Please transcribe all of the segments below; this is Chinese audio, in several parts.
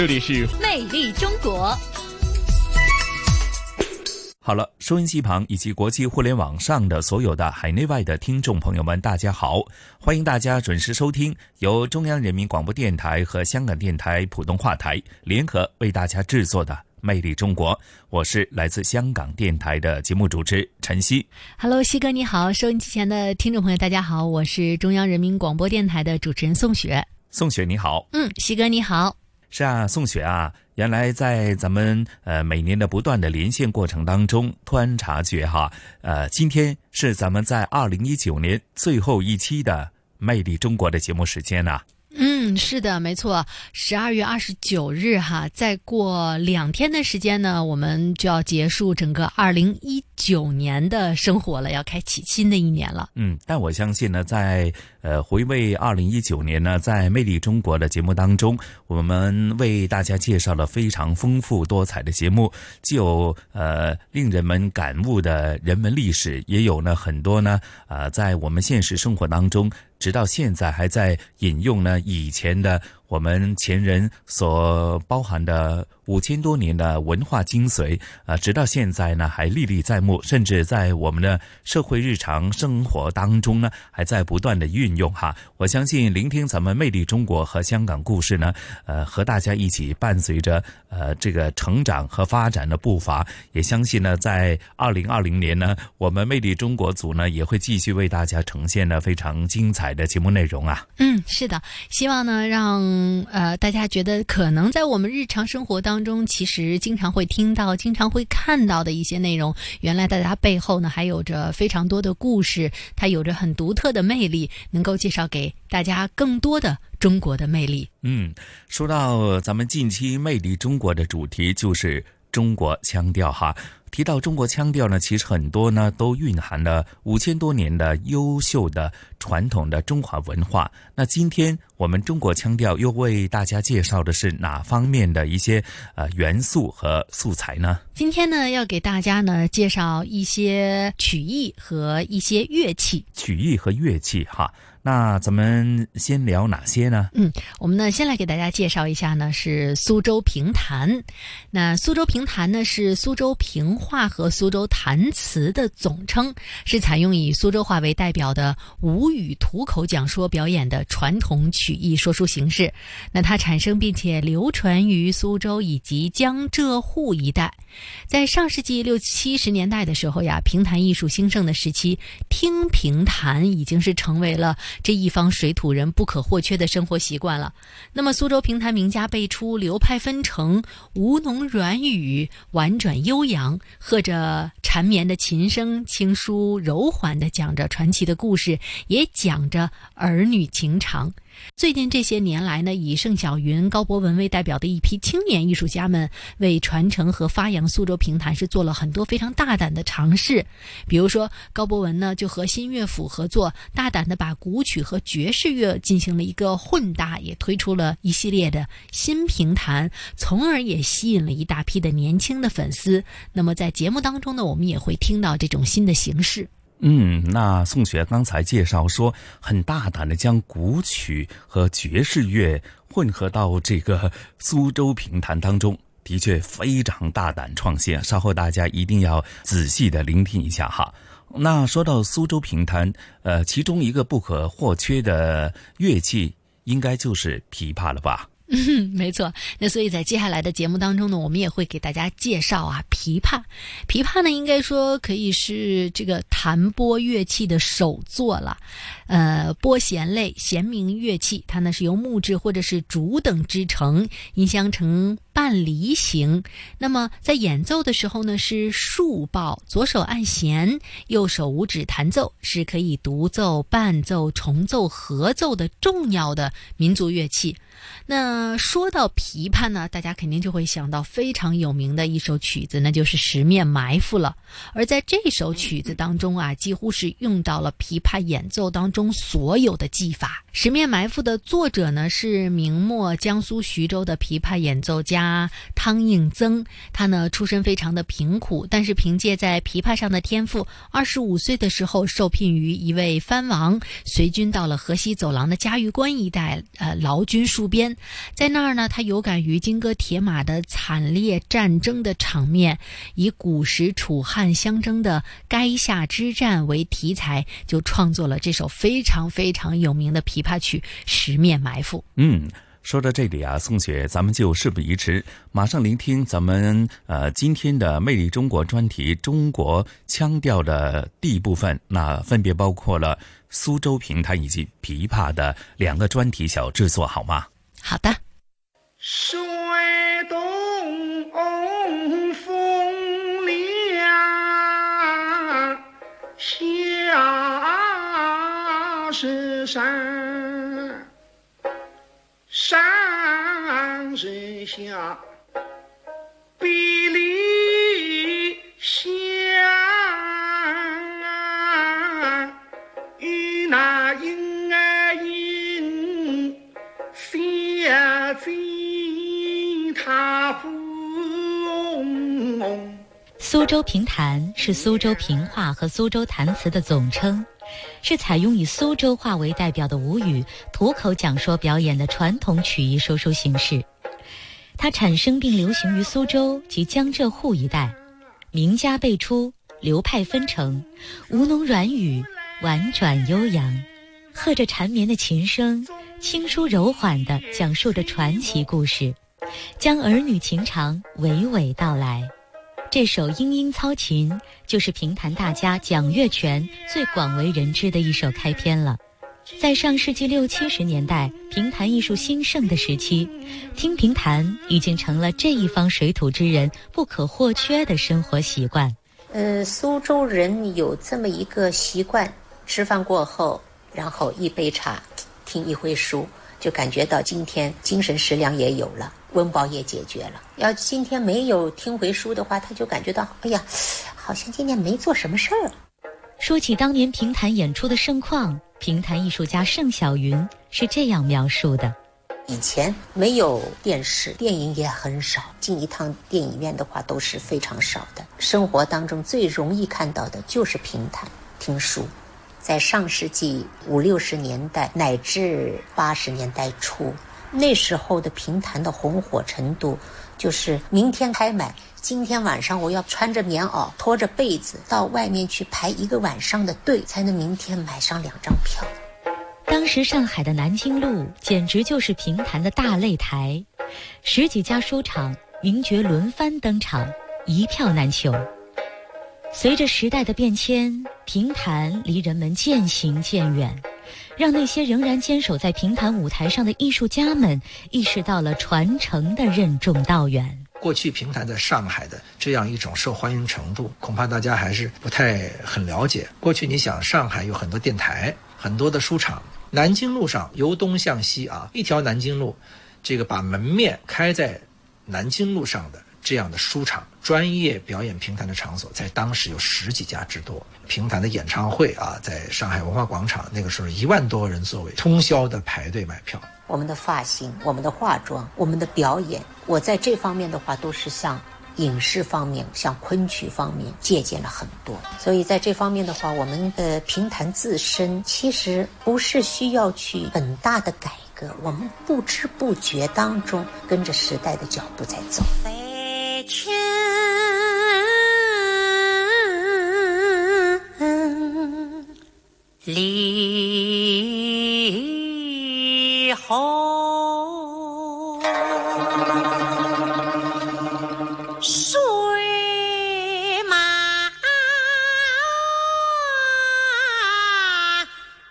这里是魅力中国。好了，收音机旁以及国际互联网上的所有的海内外的听众朋友们，大家好！欢迎大家准时收听由中央人民广播电台和香港电台普通话台联合为大家制作的《魅力中国》，我是来自香港电台的节目主持陈曦。Hello，西哥你好，收音机前的听众朋友大家好，我是中央人民广播电台的主持人宋雪。宋雪你好，嗯，西哥你好。是啊，宋雪啊，原来在咱们呃每年的不断的连线过程当中，突然察觉哈，呃，今天是咱们在二零一九年最后一期的《魅力中国》的节目时间呐。嗯，是的，没错，十二月二十九日哈，再过两天的时间呢，我们就要结束整个二零一九年的生活了，要开启新的一年了。嗯，但我相信呢，在呃回味二零一九年呢，在《魅力中国》的节目当中，我们为大家介绍了非常丰富多彩的节目，既有呃令人们感悟的人文历史，也有呢很多呢呃在我们现实生活当中。直到现在还在引用呢以前的我们前人所包含的五千多年的文化精髓啊，直到现在呢还历历在目，甚至在我们的社会日常生活当中呢还在不断的运用哈。我相信聆听咱们魅力中国和香港故事呢，呃，和大家一起伴随着呃这个成长和发展的步伐，也相信呢在二零二零年呢，我们魅力中国组呢也会继续为大家呈现呢非常精彩的节目内容啊。嗯，是的，希望呢让。嗯，呃，大家觉得可能在我们日常生活当中，其实经常会听到、经常会看到的一些内容，原来大家背后呢还有着非常多的故事，它有着很独特的魅力，能够介绍给大家更多的中国的魅力。嗯，说到咱们近期魅力中国的主题，就是中国腔调哈。提到中国腔调呢，其实很多呢都蕴含了五千多年的优秀的传统的中华文化。那今天我们中国腔调又为大家介绍的是哪方面的一些呃元素和素材呢？今天呢要给大家呢介绍一些曲艺和一些乐器。曲艺和乐器哈。那咱们先聊哪些呢？嗯，我们呢先来给大家介绍一下呢，是苏州评弹。那苏州评弹呢是苏州评话和苏州弹词的总称，是采用以苏州话为代表的吴语吐口讲说表演的传统曲艺说书形式。那它产生并且流传于苏州以及江浙沪一带。在上世纪六七十年代的时候呀，评弹艺术兴盛的时期，听评弹已经是成为了。这一方水土人不可或缺的生活习惯了。那么，苏州评弹名家辈出，流派纷呈，吴侬软语，婉转悠扬，和着缠绵的琴声，轻舒柔缓地讲着传奇的故事，也讲着儿女情长。最近这些年来呢，以盛小云、高博文为代表的一批青年艺术家们，为传承和发扬苏州评弹是做了很多非常大胆的尝试。比如说，高博文呢就和新乐府合作，大胆的把古曲和爵士乐进行了一个混搭，也推出了一系列的新评弹，从而也吸引了一大批的年轻的粉丝。那么在节目当中呢，我们也会听到这种新的形式。嗯，那宋雪刚才介绍说，很大胆的将古曲和爵士乐混合到这个苏州评弹当中，的确非常大胆创新。稍后大家一定要仔细的聆听一下哈。那说到苏州评弹，呃，其中一个不可或缺的乐器，应该就是琵琶了吧？嗯，没错。那所以在接下来的节目当中呢，我们也会给大家介绍啊，琵琶。琵琶呢，应该说可以是这个弹拨乐器的首作了。呃，拨弦类弦鸣乐器，它呢是由木质或者是竹等织成，音箱呈半按离行。那么在演奏的时候呢，是竖抱，左手按弦，右手五指弹奏，是可以独奏、伴奏、重奏、合奏的重要的民族乐器。那说到琵琶呢，大家肯定就会想到非常有名的一首曲子，那就是《十面埋伏》了。而在这首曲子当中啊，几乎是用到了琵琶演奏当中中所有的技法。《十面埋伏》的作者呢是明末江苏徐州的琵琶演奏家汤应曾，他呢出身非常的贫苦，但是凭借在琵琶上的天赋，二十五岁的时候受聘于一位藩王，随军到了河西走廊的嘉峪关一带，呃，劳军戍边。在那儿呢，他有感于金戈铁马的惨烈战争的场面，以古时楚汉相争的垓下之战为题材，就创作了这首非常非常有名的琵琶曲《十面埋伏》。嗯。说到这里啊，宋雪，咱们就事不宜迟，马上聆听咱们呃今天的《魅力中国》专题中国腔调的第一部分，那分别包括了苏州评弹以及琵琶的两个专题小制作，好吗？好的。水东风凉，下是山，山是下，比例相，与那莺儿莺。下进他红。苏州评弹是苏州评话和苏州弹词的总称，是采用以苏州话为代表的吴语土口讲说表演的传统曲艺说书形式。它产生并流行于苏州及江浙沪一带，名家辈出，流派纷呈，吴侬软语，婉转悠扬，和着缠绵的琴声。轻舒柔缓地讲述着传奇故事，将儿女情长娓娓道来。这首《莺莺操琴》就是评弹大家蒋月泉最广为人知的一首开篇了。在上世纪六七十年代评弹艺术兴盛的时期，听评弹已经成了这一方水土之人不可或缺的生活习惯。呃，苏州人有这么一个习惯：吃饭过后，然后一杯茶。听一回书，就感觉到今天精神食粮也有了，温饱也解决了。要今天没有听回书的话，他就感觉到，哎呀，好像今天没做什么事儿。说起当年评弹演出的盛况，评弹艺术家盛小云是这样描述的：以前没有电视，电影也很少，进一趟电影院的话都是非常少的。生活当中最容易看到的就是评弹、听书。在上世纪五六十年代乃至八十年代初，那时候的评弹的红火程度，就是明天开买，今天晚上我要穿着棉袄，拖着被子到外面去排一个晚上的队，才能明天买上两张票。当时上海的南京路简直就是评弹的大擂台，十几家书场名角轮番登场，一票难求。随着时代的变迁，评弹离人们渐行渐远，让那些仍然坚守在评弹舞台上的艺术家们意识到了传承的任重道远。过去评弹在上海的这样一种受欢迎程度，恐怕大家还是不太很了解。过去你想，上海有很多电台，很多的书场，南京路上由东向西啊，一条南京路，这个把门面开在南京路上的。这样的书场、专业表演评弹的场所，在当时有十几家之多。评弹的演唱会啊，在上海文化广场，那个时候一万多人座位，通宵的排队买票。我们的发型、我们的化妆、我们的表演，我在这方面的话，都是向影视方面、向昆曲方面借鉴了很多。所以在这方面的话，我们的评弹自身其实不是需要去很大的改革，我们不知不觉当中跟着时代的脚步在走。天里红，水马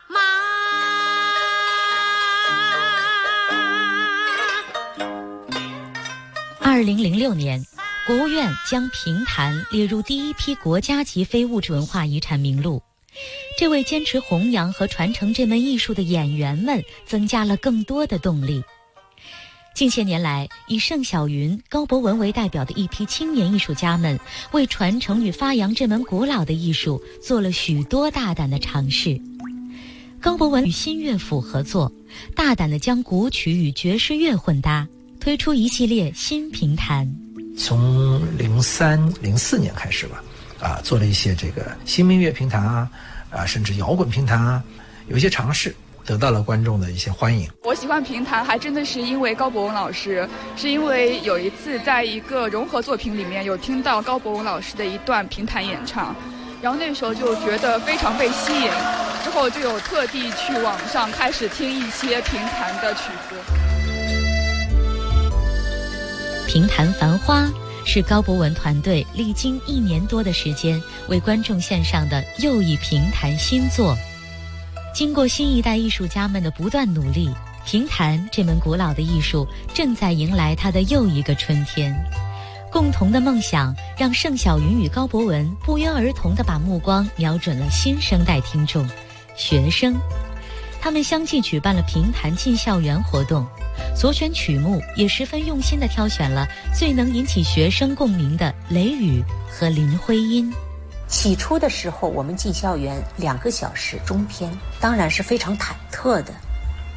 马。二零零六年，国务院将评弹列入第一批国家级非物质文化遗产名录，这为坚持弘扬和传承这门艺术的演员们增加了更多的动力。近些年来，以盛小云、高博文为代表的一批青年艺术家们，为传承与发扬这门古老的艺术做了许多大胆的尝试。高博文与新乐府合作，大胆地将古曲与爵士乐混搭，推出一系列新评弹。从零三零四年开始吧，啊，做了一些这个新民乐评弹啊，啊，甚至摇滚评弹啊，有一些尝试。得到了观众的一些欢迎。我喜欢评弹，还真的是因为高博文老师，是因为有一次在一个融合作品里面有听到高博文老师的一段评弹演唱，然后那时候就觉得非常被吸引，之后就有特地去网上开始听一些评弹的曲子。评弹《繁花》是高博文团队历经一年多的时间为观众献上的又一评弹新作。经过新一代艺术家们的不断努力，评弹这门古老的艺术正在迎来它的又一个春天。共同的梦想让盛小云与高博文不约而同地把目光瞄准了新生代听众——学生。他们相继举办了评弹进校园活动，所选曲目也十分用心地挑选了最能引起学生共鸣的雷雨和林徽因。起初的时候，我们进校园两个小时中篇，当然是非常忐忑的。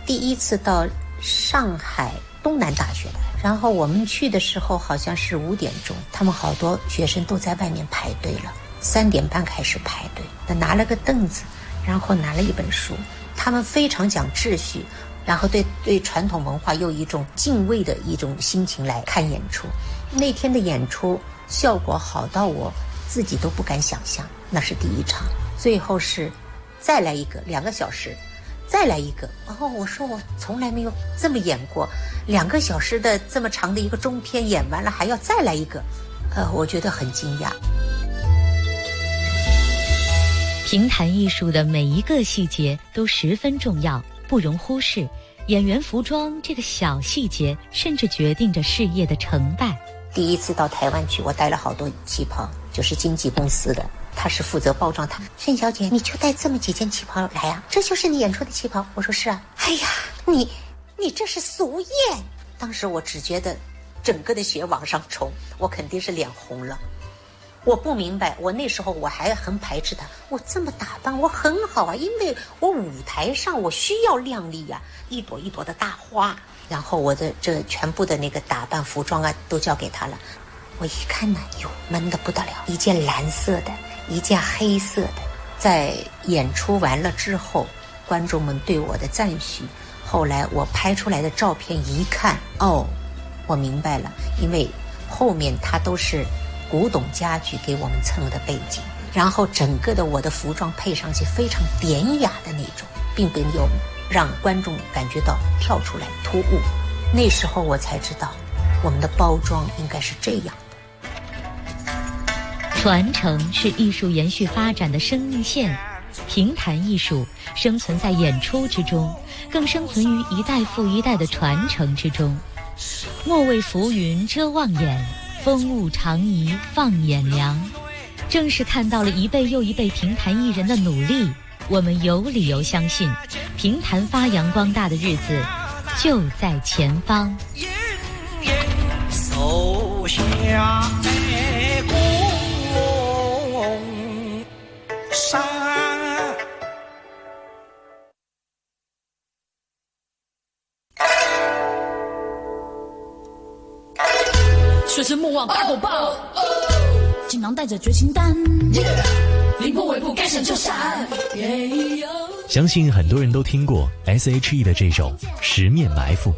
第一次到上海东南大学来，然后我们去的时候好像是五点钟，他们好多学生都在外面排队了。三点半开始排队，那拿了个凳子，然后拿了一本书，他们非常讲秩序，然后对对传统文化有一种敬畏的一种心情来看演出。那天的演出效果好到我。自己都不敢想象，那是第一场，最后是再来一个两个小时，再来一个。哦，我说我从来没有这么演过，两个小时的这么长的一个中篇演完了还要再来一个，呃，我觉得很惊讶。评弹艺术的每一个细节都十分重要，不容忽视。演员服装这个小细节，甚至决定着事业的成败。第一次到台湾去，我带了好多旗袍。就是经纪公司的，他是负责包装。他盛小姐，你就带这么几件旗袍来呀？这就是你演出的旗袍。我说是啊。哎呀，你，你这是俗艳。当时我只觉得，整个的血往上冲，我肯定是脸红了。我不明白，我那时候我还很排斥他。我这么打扮，我很好啊，因为我舞台上我需要靓丽呀，一朵一朵的大花。然后我的这全部的那个打扮服装啊，都交给他了。我一看呢，哟，闷得不得了！一件蓝色的，一件黑色的。在演出完了之后，观众们对我的赞许。后来我拍出来的照片一看，哦，我明白了，因为后面它都是古董家具给我们蹭的背景，然后整个的我的服装配上去非常典雅的那种，并没有让观众感觉到跳出来突兀。那时候我才知道，我们的包装应该是这样的。传承是艺术延续发展的生命线，评弹艺术生存在演出之中，更生存于一代复一代的传承之中。莫为浮云遮望眼，风物长宜放眼量。正是看到了一辈又一辈评弹艺人的努力，我们有理由相信，评弹发扬光大的日子就在前方。随身莫忘大狗棒，锦囊带着绝情丹，凌波微步该闪就闪。相信很多人都听过 S.H.E 的这首《十面埋伏》，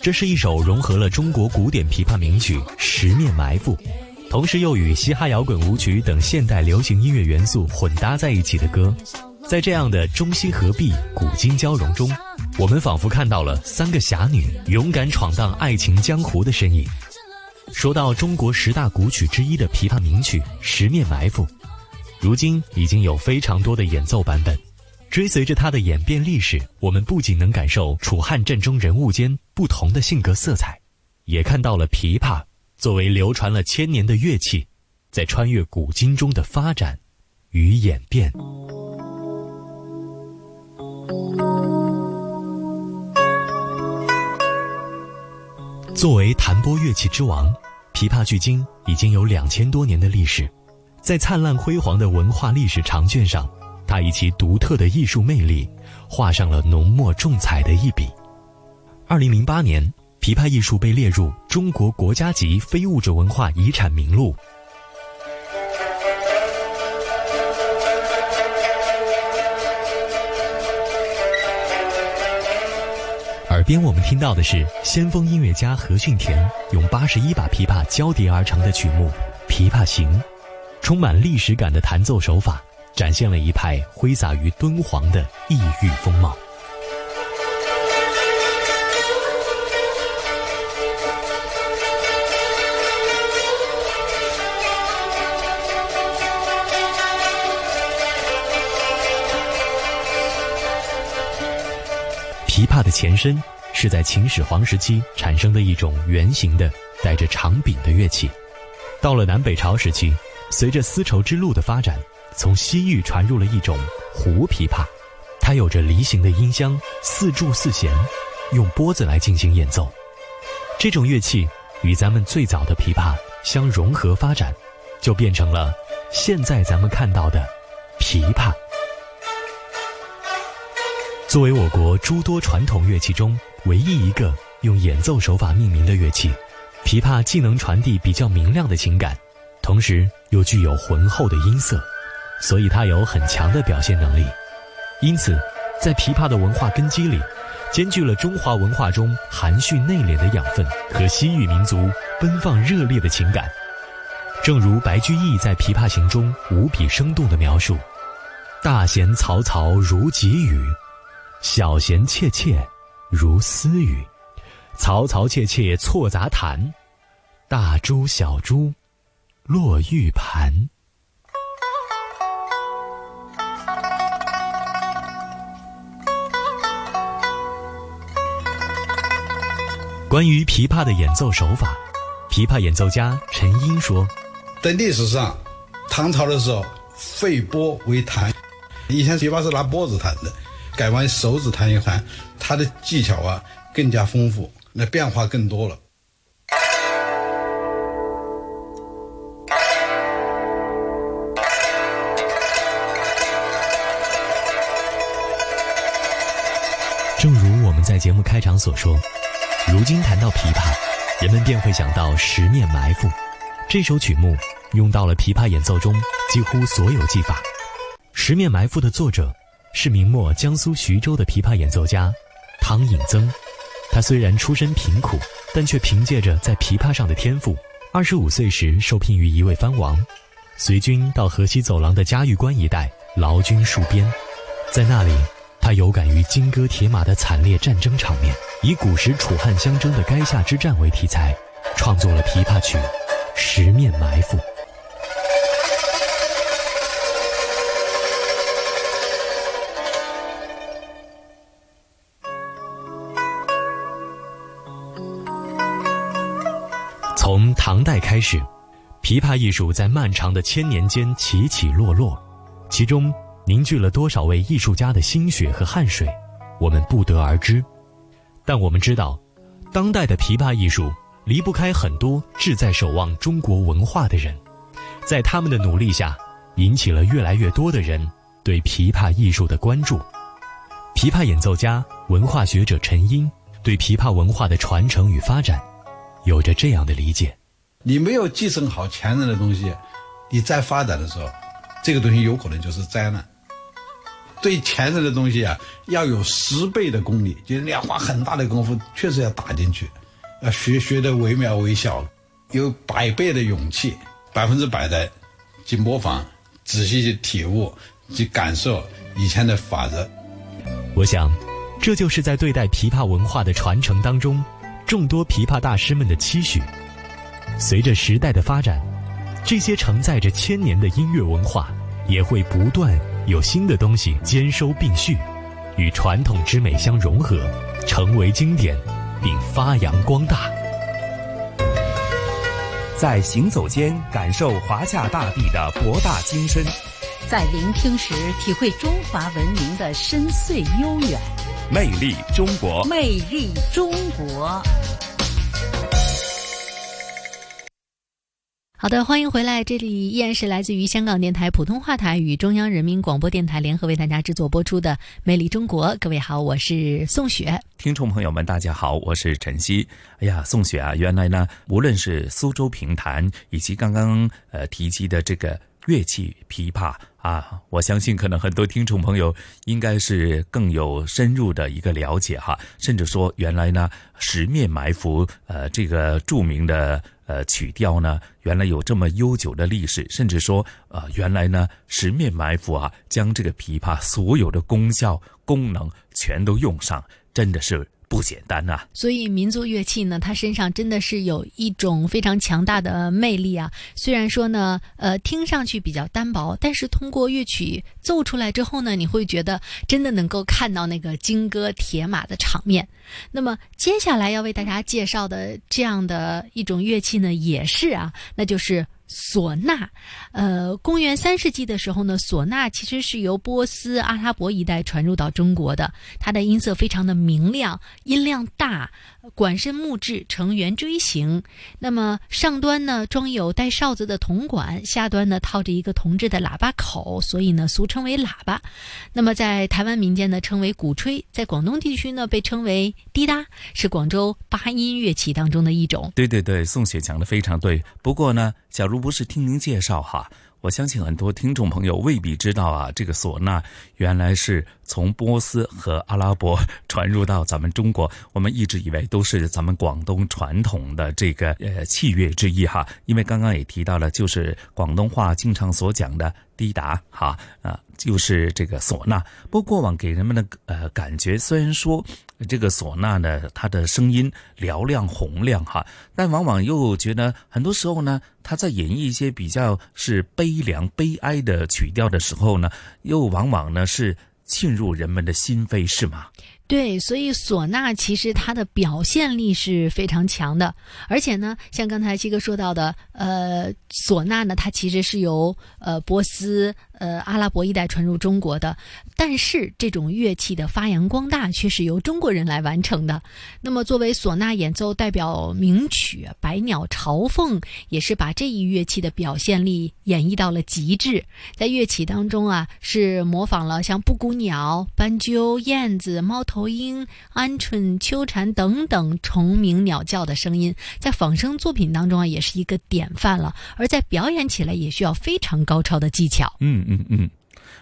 这是一首融合了中国古典琵琶名曲《十面埋伏》，同时又与嘻哈摇滚舞曲等现代流行音乐元素混搭在一起的歌。在这样的中西合璧、古今交融中，我们仿佛看到了三个侠女勇敢闯荡爱情江湖的身影。说到中国十大古曲之一的琵琶名曲《十面埋伏》，如今已经有非常多的演奏版本。追随着它的演变历史，我们不仅能感受楚汉阵中人物间不同的性格色彩，也看到了琵琶作为流传了千年的乐器，在穿越古今中的发展与演变。作为弹拨乐器之王，琵琶距今已经有两千多年的历史，在灿烂辉煌的文化历史长卷上，它以其独特的艺术魅力，画上了浓墨重彩的一笔。二零零八年，琵琶艺术被列入中国国家级非物质文化遗产名录。边我们听到的是先锋音乐家何训田用八十一把琵琶交叠而成的曲目《琵琶行》，充满历史感的弹奏手法，展现了一派挥洒于敦煌的异域风貌。琵琶的前身是在秦始皇时期产生的一种圆形的、带着长柄的乐器。到了南北朝时期，随着丝绸之路的发展，从西域传入了一种胡琵琶，它有着梨形的音箱，四柱四弦，用拨子来进行演奏。这种乐器与咱们最早的琵琶相融合发展，就变成了现在咱们看到的琵琶。作为我国诸多传统乐器中唯一一个用演奏手法命名的乐器，琵琶既能传递比较明亮的情感，同时又具有浑厚的音色，所以它有很强的表现能力。因此，在琵琶的文化根基里，兼具了中华文化中含蓄内敛的养分和西域民族奔放热烈的情感。正如白居易在《琵琶行》中无比生动的描述：“大弦嘈嘈如急雨。”小弦切切，如私语；嘈嘈切切错杂弹，大珠小珠落玉盘。关于琵琶的演奏手法，琵琶演奏家陈英说：“在历史上，唐朝的时候废拨为弹，以前琵琶是拿拨子弹的。”改完手指弹一弹，它的技巧啊更加丰富，那变化更多了。正如我们在节目开场所说，如今谈到琵琶，人们便会想到《十面埋伏》这首曲目，用到了琵琶演奏中几乎所有技法。《十面埋伏》的作者。是明末江苏徐州的琵琶演奏家汤引曾，他虽然出身贫苦，但却凭借着在琵琶上的天赋，二十五岁时受聘于一位藩王，随军到河西走廊的嘉峪关一带劳军戍边，在那里，他有感于金戈铁马的惨烈战争场面，以古时楚汉相争的垓下之战为题材，创作了琵琶曲《十面埋伏》。唐代开始，琵琶艺术在漫长的千年间起起落落，其中凝聚了多少位艺术家的心血和汗水，我们不得而知。但我们知道，当代的琵琶艺术离不开很多志在守望中国文化的人，在他们的努力下，引起了越来越多的人对琵琶艺术的关注。琵琶演奏家、文化学者陈英对琵琶文化的传承与发展。有着这样的理解：你没有继承好前人的东西，你再发展的时候，这个东西有可能就是灾难。对前人的东西啊，要有十倍的功力，就是你要花很大的功夫，确实要打进去，要学学的惟妙惟肖，有百倍的勇气，百分之百的去模仿，仔细去体悟，去感受以前的法则。我想，这就是在对待琵琶文化的传承当中。众多琵琶大师们的期许，随着时代的发展，这些承载着千年的音乐文化也会不断有新的东西兼收并蓄，与传统之美相融合，成为经典，并发扬光大。在行走间感受华夏大地的博大精深，在聆听时体会中华文明的深邃悠远。魅力中国，魅力中国。好的，欢迎回来，这里依然是来自于香港电台普通话台与中央人民广播电台联合为大家制作播出的《魅力中国》。各位好，我是宋雪。听众朋友们，大家好，我是晨曦。哎呀，宋雪啊，原来呢，无论是苏州评弹，以及刚刚呃提及的这个乐器琵琶啊，我相信可能很多听众朋友应该是更有深入的一个了解哈，甚至说原来呢，《十面埋伏》呃这个著名的。呃，曲调呢，原来有这么悠久的历史，甚至说，呃，原来呢，十面埋伏啊，将这个琵琶所有的功效、功能全都用上，真的是。不简单呐！所以民族乐器呢，它身上真的是有一种非常强大的魅力啊。虽然说呢，呃，听上去比较单薄，但是通过乐曲奏出来之后呢，你会觉得真的能够看到那个金戈铁马的场面。那么接下来要为大家介绍的这样的一种乐器呢，也是啊，那就是。唢呐，呃，公元三世纪的时候呢，唢呐其实是由波斯、阿拉伯一带传入到中国的。它的音色非常的明亮，音量大，管身木质，呈圆锥形。那么上端呢装有带哨子的铜管，下端呢套着一个铜制的喇叭口，所以呢俗称为喇叭。那么在台湾民间呢称为鼓吹，在广东地区呢被称为滴答，是广州八音乐器当中的一种。对对对，宋雪讲的非常对。不过呢，假如不是听您介绍哈，我相信很多听众朋友未必知道啊。这个唢呐原来是从波斯和阿拉伯传入到咱们中国，我们一直以为都是咱们广东传统的这个呃器乐之一哈。因为刚刚也提到了，就是广东话经常所讲的滴答哈啊，就是这个唢呐。不过往给人们的呃感觉，虽然说。这个唢呐呢，它的声音嘹亮洪亮哈，但往往又觉得很多时候呢，他在演绎一些比较是悲凉、悲哀的曲调的时候呢，又往往呢是沁入人们的心扉，是吗？对，所以唢呐其实它的表现力是非常强的，而且呢，像刚才七哥说到的，呃，唢呐呢，它其实是由呃波斯。呃，阿拉伯一带传入中国的，但是这种乐器的发扬光大却是由中国人来完成的。那么，作为唢呐演奏代表名曲《百鸟朝凤》，也是把这一乐器的表现力演绎到了极致。在乐器当中啊，是模仿了像布谷鸟、斑鸠、燕子、猫头鹰、鹌鹑、秋蝉等等虫鸣鸟叫的声音，在仿生作品当中啊，也是一个典范了。而在表演起来，也需要非常高超的技巧。嗯。嗯嗯，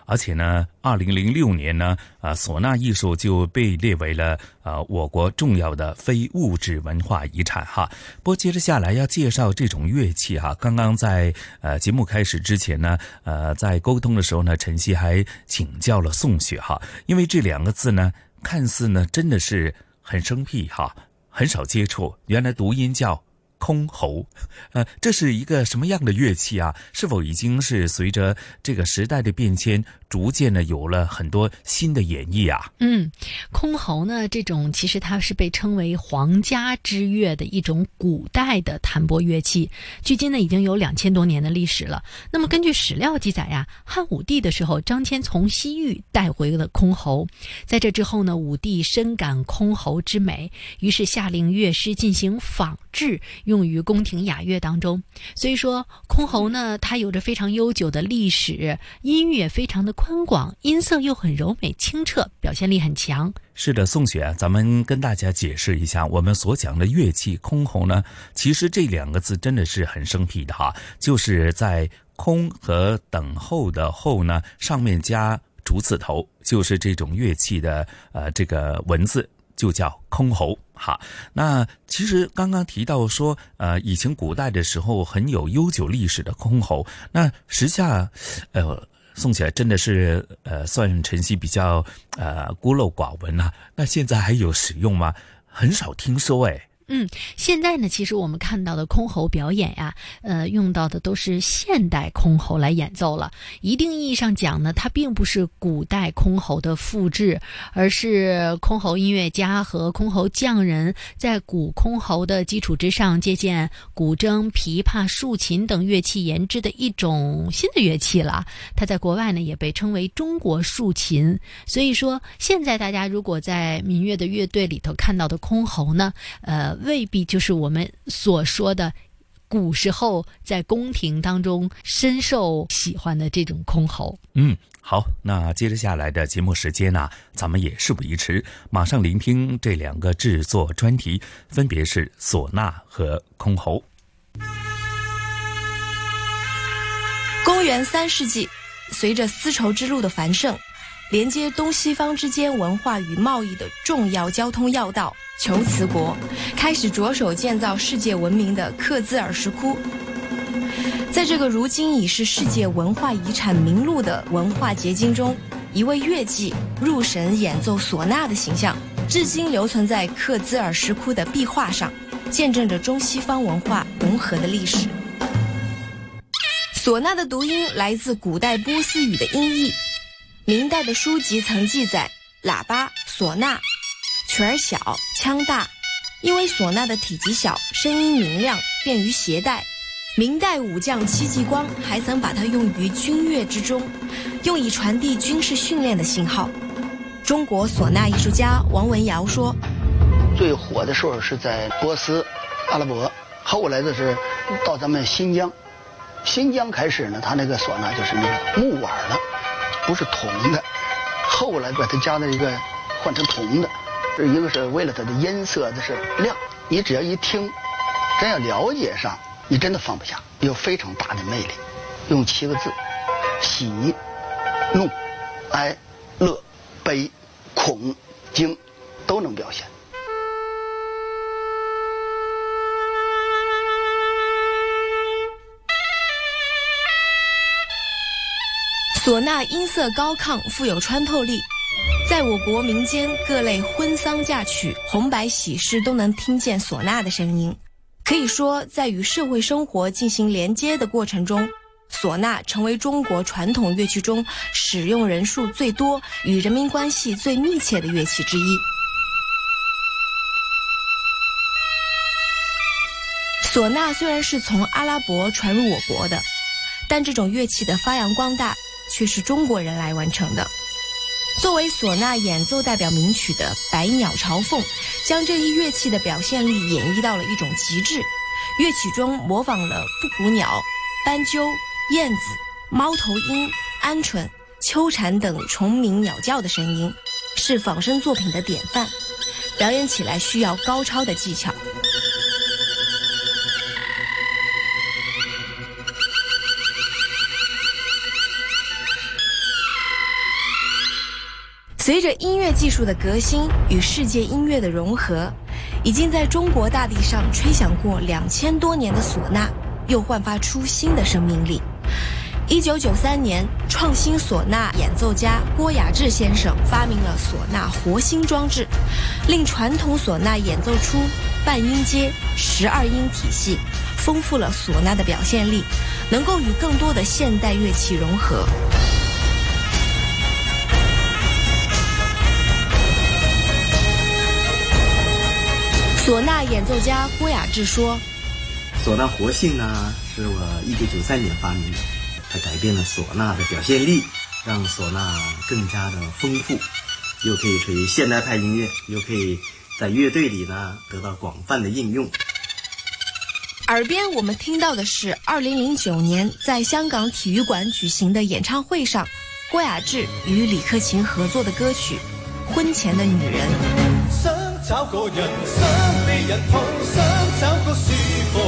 而且呢，二零零六年呢，啊，唢呐艺术就被列为了啊我国重要的非物质文化遗产哈。不过接着下来要介绍这种乐器哈，刚刚在呃节目开始之前呢，呃，在沟通的时候呢，晨曦还请教了宋雪哈，因为这两个字呢，看似呢真的是很生僻哈，很少接触，原来读音叫。箜篌，呃，这是一个什么样的乐器啊？是否已经是随着这个时代的变迁？逐渐的有了很多新的演绎啊。嗯，箜篌呢，这种其实它是被称为皇家之乐的一种古代的弹拨乐器，距今呢已经有两千多年的历史了。那么根据史料记载呀，汉武帝的时候，张骞从西域带回了箜篌，在这之后呢，武帝深感箜篌之美，于是下令乐师进行仿制，用于宫廷雅乐当中。所以说，箜篌呢，它有着非常悠久的历史，音乐非常的。宽广，音色又很柔美清澈，表现力很强。是的，宋雪，咱们跟大家解释一下，我们所讲的乐器箜篌呢，其实这两个字真的是很生僻的哈，就是在空和等候的候呢上面加竹字头，就是这种乐器的呃这个文字就叫箜篌哈。那其实刚刚提到说，呃，以前古代的时候很有悠久历史的箜篌，那时下，呃。宋起来真的是，呃，算晨曦比较呃孤陋寡闻呐。那现在还有使用吗？很少听说哎。嗯，现在呢，其实我们看到的箜篌表演呀，呃，用到的都是现代箜篌来演奏了。一定意义上讲呢，它并不是古代箜篌的复制，而是箜篌音乐家和箜篌匠人在古箜篌的基础之上，借鉴古筝、琵琶、竖琴等乐器研制的一种新的乐器了。它在国外呢，也被称为中国竖琴。所以说，现在大家如果在民乐的乐队里头看到的箜篌呢，呃。未必就是我们所说的古时候在宫廷当中深受喜欢的这种箜篌。嗯，好，那接着下来的节目时间呢，咱们也事不宜迟，马上聆听这两个制作专题，分别是唢呐和箜篌。公元三世纪，随着丝绸之路的繁盛。连接东西方之间文化与贸易的重要交通要道——求瓷国，开始着手建造世界闻名的克孜尔石窟。在这个如今已是世界文化遗产名录的文化结晶中，一位乐伎入神演奏唢呐的形象，至今留存在克孜尔石窟的壁画上，见证着中西方文化融合的历史。唢呐的读音来自古代波斯语的音译。明代的书籍曾记载，喇叭、唢呐，曲儿小，腔大，因为唢呐的体积小，声音明亮，便于携带。明代武将戚继光还曾把它用于军乐之中，用以传递军事训练的信号。中国唢呐艺术家王文尧说：“最火的时候是在波斯、阿拉伯，后来的是到咱们新疆，新疆开始呢，它那个唢呐就是那个木碗的。”不是铜的，后来把它加了一个换成铜的，这一个是为了它的音色，它是亮。你只要一听，真要了解上，你真的放不下，有非常大的魅力。用七个字：喜、怒、哀、乐、悲、恐、惊，都能表现。唢呐音色高亢，富有穿透力，在我国民间各类婚丧嫁娶、红白喜事都能听见唢呐的声音。可以说，在与社会生活进行连接的过程中，唢呐成为中国传统乐器中使用人数最多、与人民关系最密切的乐器之一。唢呐虽然是从阿拉伯传入我国的，但这种乐器的发扬光大。却是中国人来完成的。作为唢呐演奏代表名曲的《百鸟朝凤》，将这一乐器的表现力演绎到了一种极致。乐曲中模仿了布谷鸟、斑鸠、燕子、猫头鹰、鹌鹑、秋蝉等虫鸣鸟叫的声音，是仿生作品的典范。表演起来需要高超的技巧。技术的革新与世界音乐的融合，已经在中国大地上吹响过两千多年的唢呐，又焕发出新的生命力。一九九三年，创新唢呐演奏家郭雅志先生发明了唢呐活心装置，令传统唢呐演奏出半音阶、十二音体系，丰富了唢呐的表现力，能够与更多的现代乐器融合。唢呐演奏家郭雅志说：“唢呐活性呢，是我一九九三年发明的，它改变了唢呐的表现力，让唢呐更加的丰富，又可以吹现代派音乐，又可以在乐队里呢得到广泛的应用。”耳边我们听到的是二零零九年在香港体育馆举行的演唱会上，郭雅志与李克勤合作的歌曲《婚前的女人》。找个人，想被人抱，想找个舒服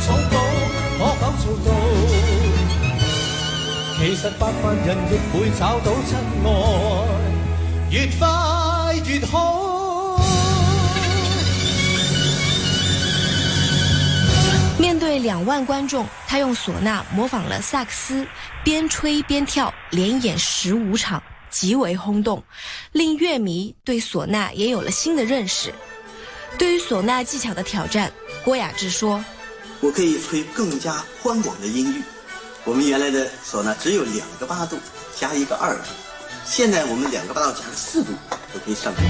草堡，可否做到？其实百万人亦会找到真爱，越快越好。面对两万观众，他用唢呐模仿了萨克斯，边吹边跳，连演十五场。极为轰动，令乐迷对唢呐也有了新的认识。对于唢呐技巧的挑战，郭雅志说：“我可以吹更加宽广的音域。我们原来的唢呐只有两个八度加一个二度，现在我们两个八度加四度都可以上去。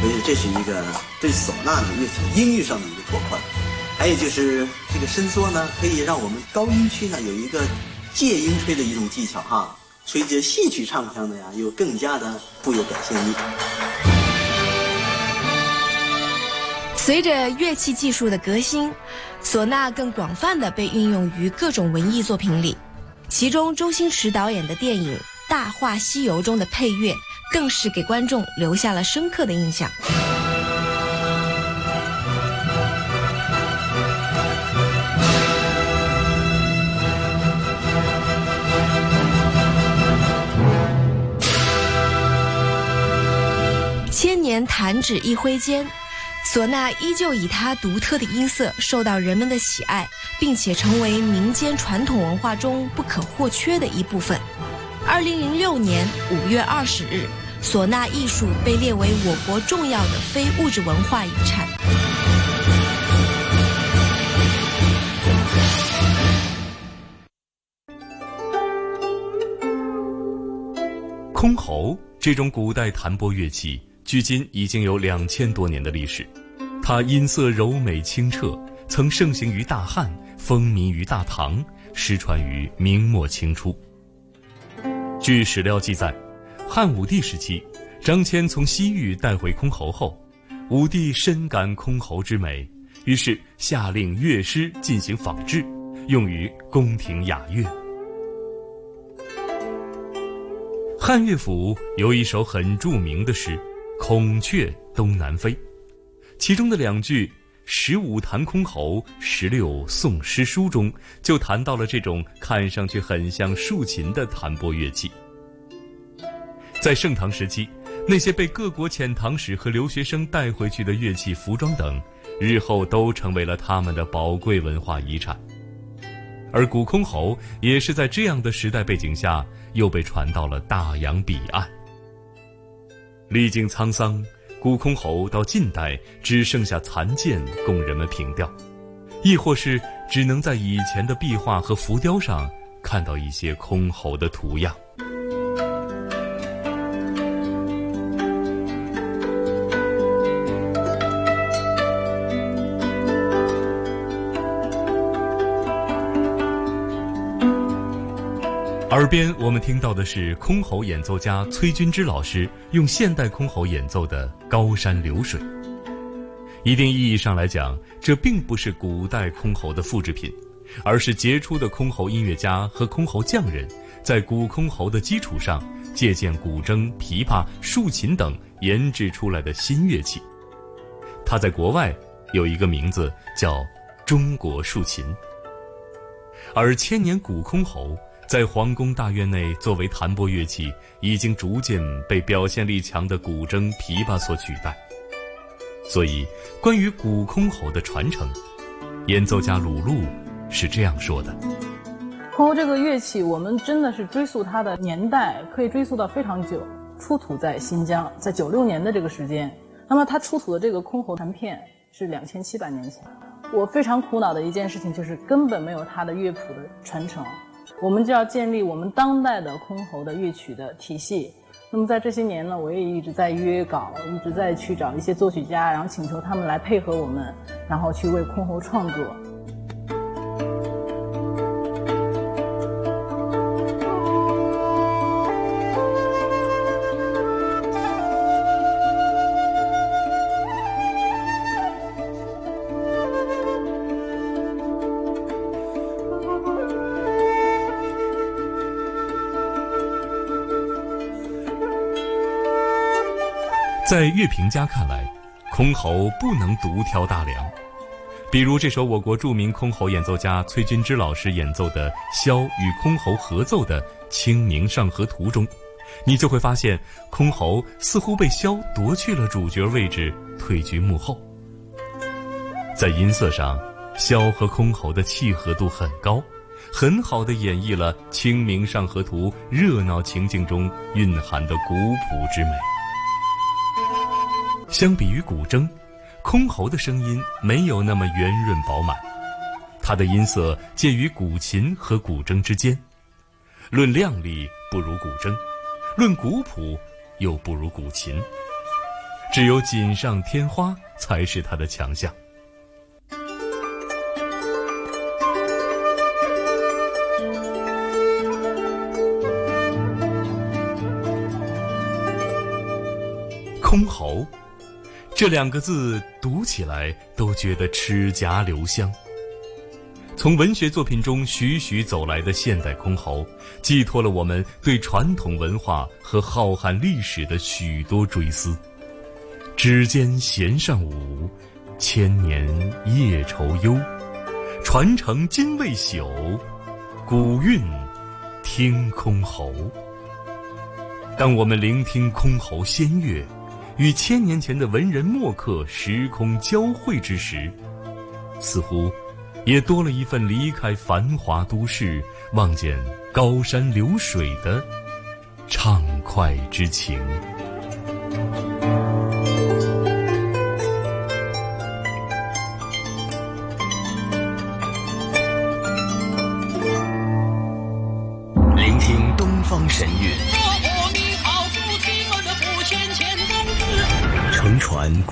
所以这是一个对唢呐的乐器音域上的一个拓宽。还有就是这个伸缩呢，可以让我们高音区呢有一个借音吹的一种技巧哈，随着戏曲唱腔的呀，又更加的富有表现力。”随着乐器技术的革新，唢呐更广泛的被运用于各种文艺作品里，其中周星驰导演的电影《大话西游》中的配乐，更是给观众留下了深刻的印象。年弹指一挥间。唢呐依旧以它独特的音色受到人们的喜爱，并且成为民间传统文化中不可或缺的一部分。二零零六年五月二十日，唢呐艺术被列为我国重要的非物质文化遗产。箜篌这种古代弹拨乐器。距今已经有两千多年的历史，它音色柔美清澈，曾盛行于大汉，风靡于大唐，失传于明末清初。据史料记载，汉武帝时期，张骞从西域带回箜篌后，武帝深感箜篌之美，于是下令乐师进行仿制，用于宫廷雅乐。汉乐府有一首很著名的诗。孔雀东南飞，其中的两句“十五弹箜篌，十六诵诗书”中，就谈到了这种看上去很像竖琴的弹拨乐器。在盛唐时期，那些被各国遣唐使和留学生带回去的乐器、服装等，日后都成为了他们的宝贵文化遗产。而古箜篌也是在这样的时代背景下，又被传到了大洋彼岸。历经沧桑，古箜篌到近代只剩下残件供人们凭吊，亦或是只能在以前的壁画和浮雕上看到一些箜篌的图样。耳边我们听到的是箜篌演奏家崔君之老师用现代箜篌演奏的《高山流水》。一定意义上来讲，这并不是古代箜篌的复制品，而是杰出的箜篌音乐家和箜篌匠人在古箜篌的基础上，借鉴古筝、琵琶、竖琴等研制出来的新乐器。它在国外有一个名字叫“中国竖琴”，而千年古箜篌。在皇宫大院内，作为弹拨乐器，已经逐渐被表现力强的古筝、琵琶所取代。所以，关于古箜篌的传承，演奏家鲁路是这样说的：箜篌这个乐器，我们真的是追溯它的年代，可以追溯到非常久，出土在新疆，在九六年的这个时间。那么，它出土的这个箜篌残片是两千七百年前。我非常苦恼的一件事情就是，根本没有它的乐谱的传承。我们就要建立我们当代的箜篌的乐曲的体系。那么在这些年呢，我也一直在约稿，一直在去找一些作曲家，然后请求他们来配合我们，然后去为箜篌创作。在乐评家看来，箜篌不能独挑大梁。比如这首我国著名箜篌演奏家崔君之老师演奏的箫与箜篌合奏的《清明上河图》中，你就会发现箜篌似乎被箫夺去了主角位置，退居幕后。在音色上，箫和箜篌的契合度很高，很好的演绎了《清明上河图》热闹情境中蕴含的古朴之美。相比于古筝，箜篌的声音没有那么圆润饱满，它的音色介于古琴和古筝之间，论亮丽不如古筝，论古朴又不如古琴，只有锦上添花才是它的强项。这两个字读起来都觉得齿颊留香。从文学作品中徐徐走来的现代箜篌，寄托了我们对传统文化和浩瀚历史的许多追思。指尖弦上舞，千年夜愁忧，传承今未朽，古韵听箜篌。当我们聆听箜篌仙乐。与千年前的文人墨客时空交汇之时，似乎也多了一份离开繁华都市，望见高山流水的畅快之情。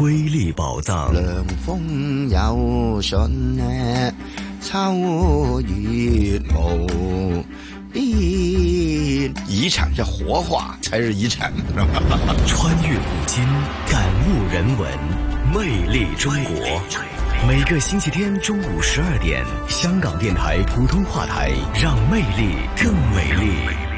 瑰丽宝藏，凉风有信呢，秋月无边。遗产要活化才是遗产，穿越古今，感悟人文，魅力中国。每个星期天中午十二点，香港电台普通话台，让魅力更美丽。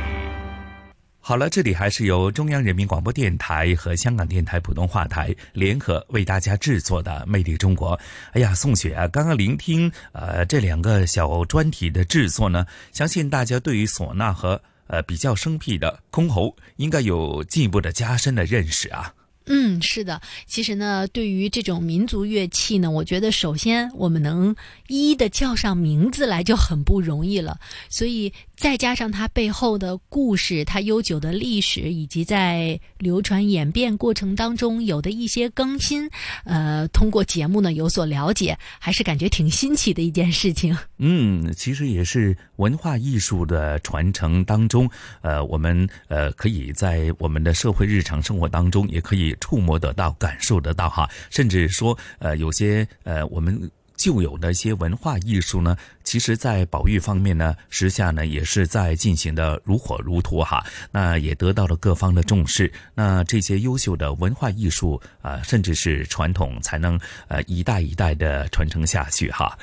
好了，这里还是由中央人民广播电台和香港电台普通话台联合为大家制作的《魅力中国》。哎呀，宋雪啊，刚刚聆听呃这两个小专题的制作呢，相信大家对于唢呐和呃比较生僻的箜篌应该有进一步的加深的认识啊。嗯，是的。其实呢，对于这种民族乐器呢，我觉得首先我们能一一的叫上名字来就很不容易了。所以再加上它背后的故事、它悠久的历史，以及在流传演变过程当中有的一些更新，呃，通过节目呢有所了解，还是感觉挺新奇的一件事情。嗯，其实也是文化艺术的传承当中，呃，我们呃可以在我们的社会日常生活当中也可以。触摸得到、感受得到哈，甚至说，呃，有些呃，我们旧有的一些文化艺术呢，其实在保育方面呢，时下呢也是在进行的如火如荼哈。那也得到了各方的重视。那这些优秀的文化艺术啊，甚至是传统，才能呃一代一代的传承下去哈。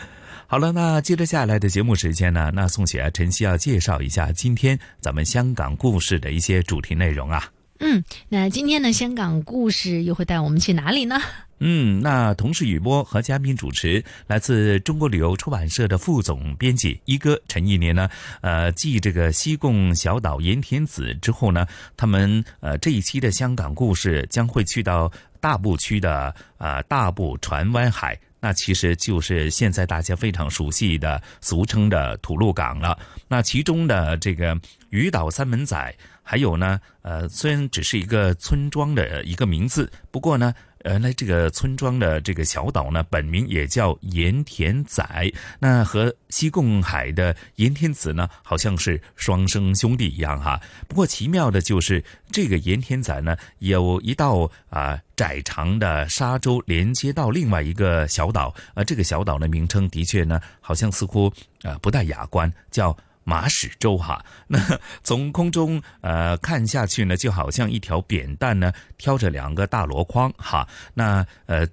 好了，那接着下来的节目时间呢，那宋雪、晨曦要介绍一下今天咱们香港故事的一些主题内容啊。嗯，那今天的香港故事又会带我们去哪里呢？嗯，那同事雨波和嘉宾主持，来自中国旅游出版社的副总编辑一哥陈一年呢，呃，继这个西贡小岛盐田子之后呢，他们呃这一期的香港故事将会去到大埔区的呃大埔船湾海，那其实就是现在大家非常熟悉的俗称的吐露港了。那其中的这个鱼岛三门仔。还有呢，呃，虽然只是一个村庄的一个名字，不过呢，原来这个村庄的这个小岛呢，本名也叫盐田仔，那和西贡海的盐田子呢，好像是双生兄弟一样哈。不过奇妙的就是，这个盐田仔呢，有一道啊窄长的沙洲连接到另外一个小岛，而这个小岛的名称的确呢，好像似乎啊不太雅观，叫。马屎洲哈，那从空中呃看下去呢，就好像一条扁担呢挑着两个大箩筐哈，那呃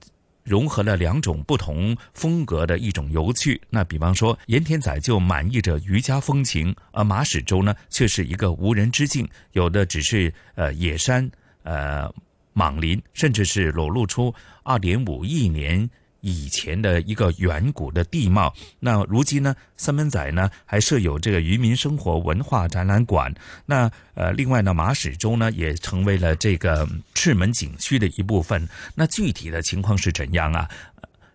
融合了两种不同风格的一种游趣。那比方说盐田仔就满溢着渔家风情，而马屎洲呢却是一个无人之境，有的只是呃野山呃莽林，甚至是裸露出二点五亿年。以前的一个远古的地貌，那如今呢，三门仔呢还设有这个渔民生活文化展览馆。那呃，另外呢，马屎洲呢也成为了这个赤门景区的一部分。那具体的情况是怎样啊？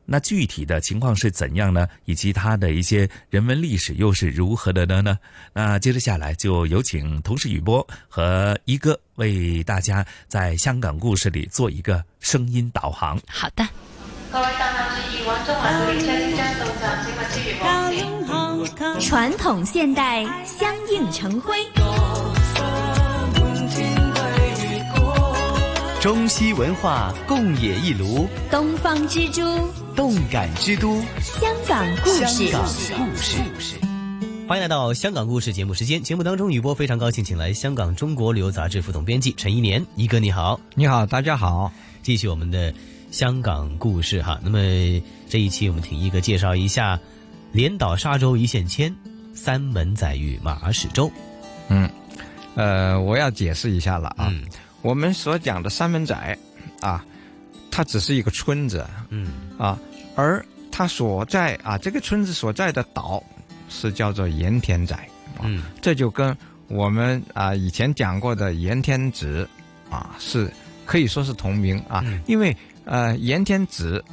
那具体的情况是怎样呢？以及它的一些人文历史又是如何的呢？那接着下来就有请同事雨波和一哥为大家在香港故事里做一个声音导航。好的。传统现代相映成辉，中西文化共冶一炉，东方之珠，动感之都，香港故事。香港故事。欢迎来到香港故事节目时间。节目当中，雨波非常高兴，请来香港中国旅游杂志副总编辑陈一年，一哥你好，你好，大家好，继续我们的香港故事哈。那么这一期我们请一哥介绍一下连岛沙洲一线牵，三门仔与马屎洲。嗯，呃，我要解释一下了啊，我们所讲的三门仔啊，它只是一个村子，嗯啊，而它所在啊这个村子所在的岛。是叫做盐田仔，嗯，这就跟我们啊以前讲过的盐田子啊是可以说是同名啊，嗯、因为呃盐田子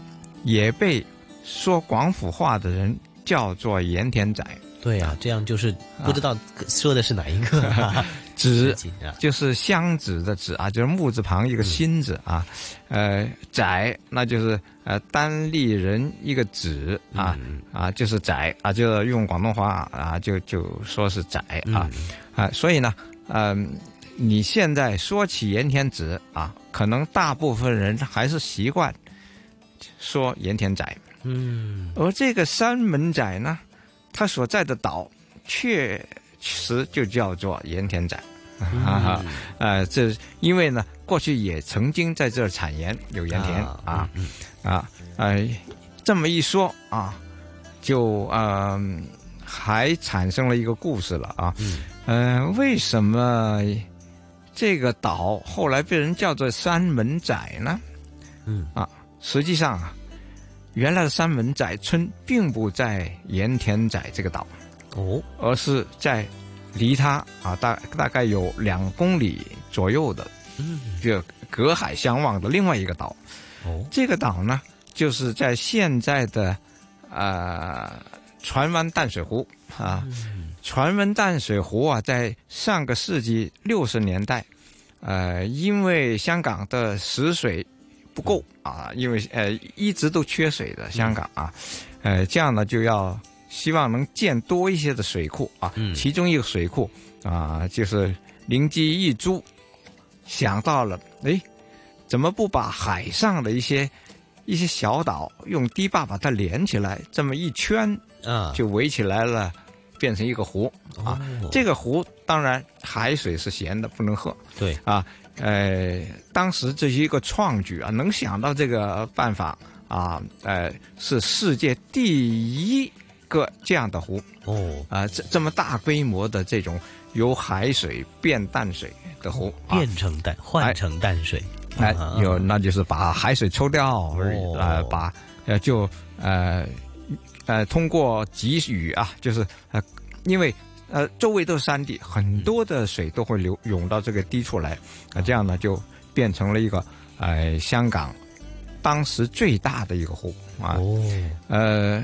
也被说广府话的人叫做盐田仔。对啊，这样就是不知道说的是哪一个。子，就是箱子的子啊，就是木字旁一个心字啊，呃仔那就是呃单立人一个子啊。啊就是仔啊，就用广东话啊就就说是仔啊。啊，所以呢，嗯，你现在说起盐田子啊，可能大部分人还是习惯说盐田仔，嗯，而这个三门仔呢。他所在的岛确实就叫做盐田仔，嗯、啊，呃，这因为呢，过去也曾经在这儿产盐，有盐田啊啊，嗯、啊，呃，这么一说啊，就呃，还产生了一个故事了啊，嗯，呃，为什么这个岛后来被人叫做三门仔呢？嗯，啊，实际上啊。原来的三门仔村并不在盐田仔这个岛，哦，而是在离它啊大大概有两公里左右的，嗯，就隔海相望的另外一个岛。哦，这个岛呢，就是在现在的呃船湾淡水湖啊，嗯、船湾淡水湖啊，在上个世纪六十年代，呃，因为香港的食水。不够啊，因为呃一直都缺水的香港啊，呃这样呢就要希望能建多一些的水库啊，嗯、其中一个水库啊就是灵机一珠，想到了哎，怎么不把海上的一些一些小岛用堤坝把它连起来，这么一圈啊就围起来了，变成一个湖啊。哦、这个湖当然海水是咸的，不能喝。对啊。呃，当时这是一个创举啊，能想到这个办法啊，呃，是世界第一个这样的湖哦，啊，这这么大规模的这种由海水变淡水的湖，变成淡换成淡水，哎，有那就是把海水抽掉，哦、呃，把呃就呃呃通过给予啊，就是呃因为。呃，周围都是山地，很多的水都会流涌到这个低处来，啊，这样呢就变成了一个呃香港当时最大的一个湖啊。哦。呃，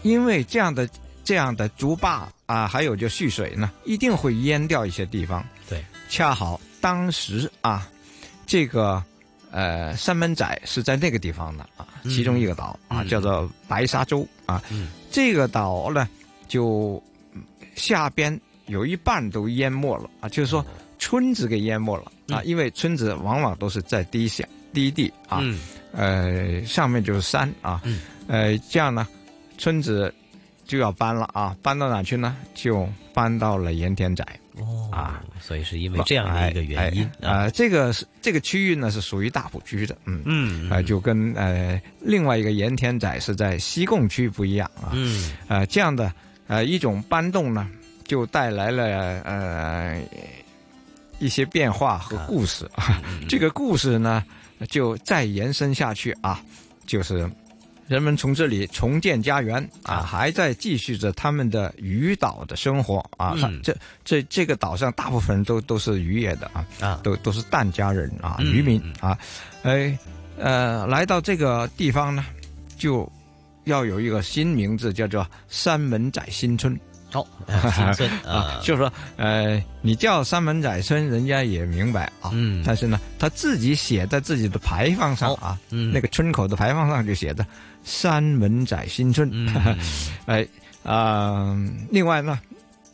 因为这样的这样的竹坝啊，还有就蓄水呢，一定会淹掉一些地方。对。恰好当时啊，这个呃三门仔是在那个地方的啊，其中一个岛、嗯、啊，叫做白沙洲啊。嗯。这个岛呢就。下边有一半都淹没了啊，就是说村子给淹没了啊，嗯、因为村子往往都是在低下低地啊，嗯、呃，上面就是山啊，嗯、呃，这样呢，村子就要搬了啊，搬到哪去呢？就搬到了盐田仔哦啊，所以是因为这样的一个原因啊、呃，这个是这个区域呢是属于大埔区的，嗯。嗯。啊、呃，就跟呃另外一个盐田仔是在西贡区不一样啊，嗯。呃这样的。呃，一种搬动呢，就带来了呃一些变化和故事。啊。这个故事呢，就再延伸下去啊，就是人们从这里重建家园啊，还在继续着他们的渔岛的生活啊。嗯、这这这个岛上大部分人都都是渔业的啊，啊，都都是疍家人啊，嗯、渔民啊。哎呃，来到这个地方呢，就要有一个新名字，叫做三门仔新村哦，新村 啊，就是说，呃，你叫三门仔村，人家也明白啊。嗯，但是呢，他自己写在自己的牌坊上啊，嗯，那个村口的牌坊上就写着“三门仔新村”。哎，啊，另外呢，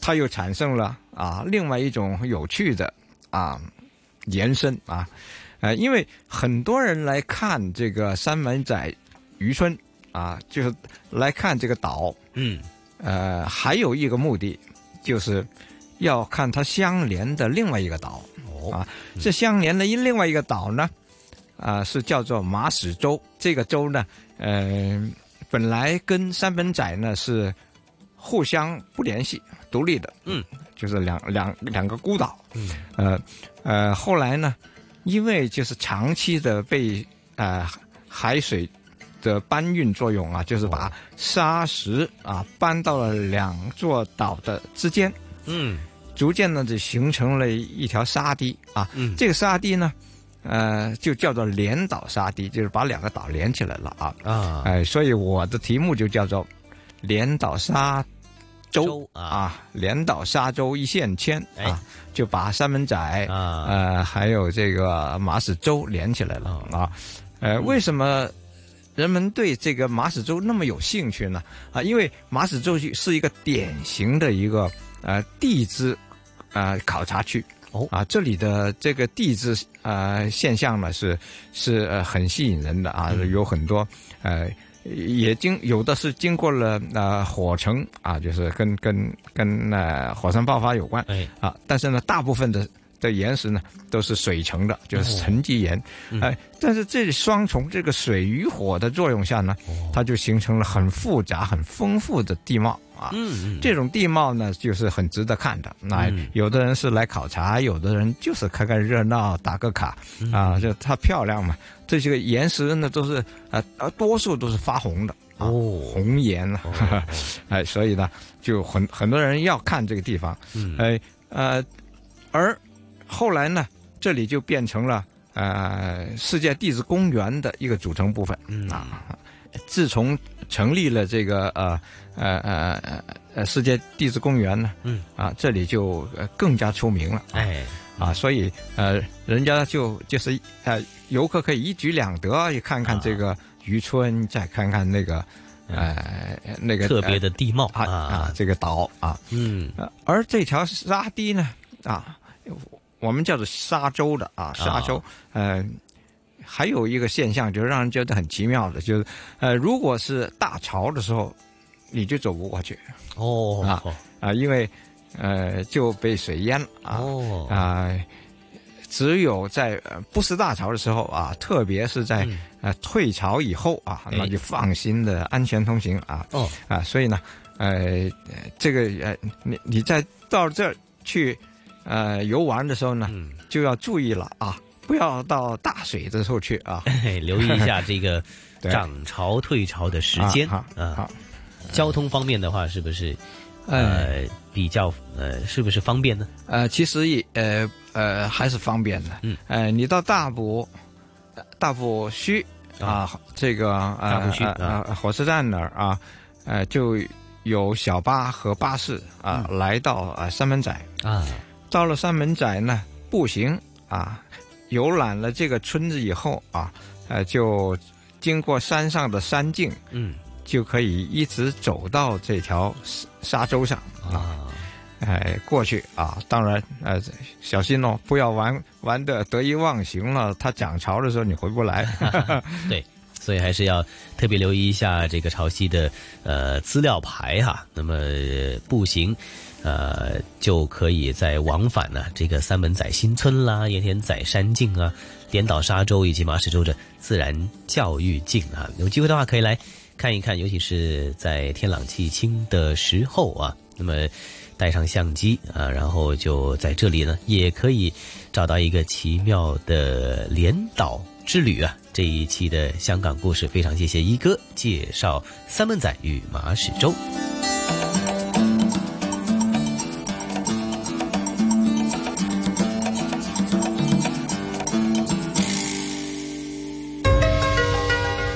它又产生了啊，另外一种有趣的啊延伸啊，呃，因为很多人来看这个三门仔渔村啊，就是来看这个岛，嗯。呃，还有一个目的，就是要看它相连的另外一个岛。哦，啊，这相连的另外一个岛呢，啊，是叫做马屎洲。这个州呢，呃，本来跟三本仔呢是互相不联系、独立的。嗯，就是两两两个孤岛。嗯，呃呃，后来呢，因为就是长期的被呃海水。的搬运作用啊，就是把沙石啊搬到了两座岛的之间，嗯，逐渐呢就形成了一条沙堤啊，嗯，这个沙堤呢，呃，就叫做连岛沙堤，就是把两个岛连起来了啊，啊，哎，所以我的题目就叫做连岛沙洲。啊，连岛沙洲一线牵啊，就把三门仔啊，呃，还有这个马屎洲连起来了啊，呃，为什么？人们对这个马屎洲那么有兴趣呢？啊，因为马屎洲是一个典型的一个呃地质呃考察区哦。啊，这里的这个地质呃现象呢是是呃很吸引人的啊，有很多呃也经有的是经过了呃火成啊，就是跟跟跟呃火山爆发有关哎。啊，但是呢大部分的。的岩石呢，都是水成的，就是沉积岩，哎，但是这双重这个水与火的作用下呢，它就形成了很复杂、很丰富的地貌啊。嗯，这种地貌呢，就是很值得看的。那有的人是来考察，有的人就是看看热闹、打个卡啊，就它漂亮嘛。这些个岩石呢，都是呃呃，多数都是发红的哦，红岩啊，哎，所以呢，就很很多人要看这个地方，哎呃，而。后来呢，这里就变成了呃世界地质公园的一个组成部分啊。自从成立了这个呃呃呃呃世界地质公园呢，嗯。啊，这里就更加出名了。哎。啊，所以呃，人家就就是呃，游客可以一举两得，也看看这个渔村，再看看那个呃那个特别的地貌啊啊，这个岛啊，嗯，而这条沙堤呢啊。我们叫做沙洲的啊，沙洲，呃，还有一个现象，就是让人觉得很奇妙的，就是，呃，如果是大潮的时候，你就走不过去，哦，啊啊，因为，呃，就被水淹了。啊，啊，只有在不是大潮的时候啊，特别是在呃退潮以后啊，那就放心的安全通行啊，哦，啊，所以呢，呃，这个呃，你你在到这儿去。呃，游玩的时候呢，就要注意了啊，不要到大水的时候去啊，留意一下这个 涨潮退潮的时间。啊。交通方面的话，是不是呃比较呃是不是方便呢？呃，其实也呃呃还是方便的。嗯，呃，你到大埔大埔墟啊，这个大埔区啊。火车站那儿啊，呃就有小巴和巴士啊来到啊三门仔。啊。到了三门仔呢，步行啊，游览了这个村子以后啊，呃，就经过山上的山径，嗯，就可以一直走到这条沙洲上啊，哎，过去啊，当然呃，小心哦，不要玩玩的得意忘形了，它涨潮的时候你回不来。对，所以还是要特别留意一下这个潮汐的呃资料牌哈。那么步行。呃，就可以在往返呢这个三门仔新村啦、盐田仔山径啊、连岛沙洲以及马屎洲的自然教育径啊，有机会的话可以来看一看，尤其是在天朗气清的时候啊，那么带上相机啊，然后就在这里呢，也可以找到一个奇妙的连岛之旅啊。这一期的香港故事，非常谢谢一哥介绍三门仔与马屎洲。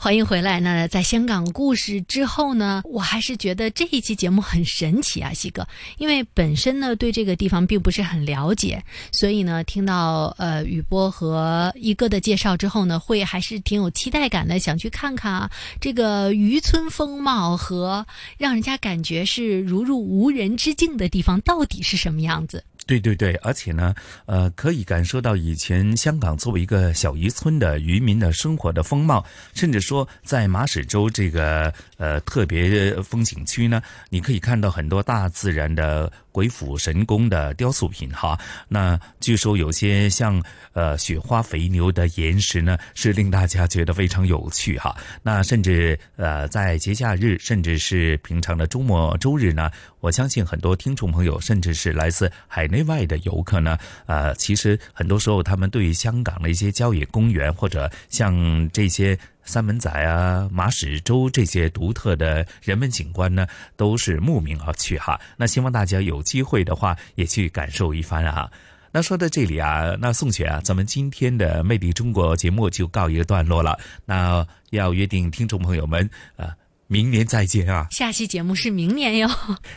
欢迎回来。那在香港故事之后呢，我还是觉得这一期节目很神奇啊，西哥，因为本身呢对这个地方并不是很了解，所以呢听到呃雨波和一哥的介绍之后呢，会还是挺有期待感的，想去看看啊这个渔村风貌和让人家感觉是如入无人之境的地方到底是什么样子。对对对，而且呢，呃，可以感受到以前香港作为一个小渔村的渔民的生活的风貌，甚至说在马屎洲这个呃特别风景区呢，你可以看到很多大自然的鬼斧神工的雕塑品哈。那据说有些像呃雪花肥牛的岩石呢，是令大家觉得非常有趣哈。那甚至呃在节假日，甚至是平常的周末周日呢，我相信很多听众朋友，甚至是来自海内。外的游客呢，呃，其实很多时候他们对于香港的一些郊野公园或者像这些三门仔啊、马屎洲这些独特的人文景观呢，都是慕名而去哈。那希望大家有机会的话，也去感受一番啊。那说到这里啊，那宋雪啊，咱们今天的《魅力中国》节目就告一个段落了。那要约定听众朋友们啊。明年再见啊！下期节目是明年哟。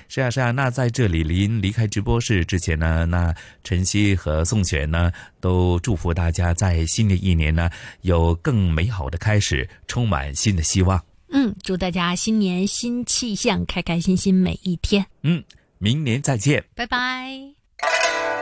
是啊，是啊。那在这里临离开直播室之前呢，那晨曦和宋雪呢，都祝福大家在新的一年呢，有更美好的开始，充满新的希望。嗯，祝大家新年新气象，开开心心每一天。嗯，明年再见，拜拜。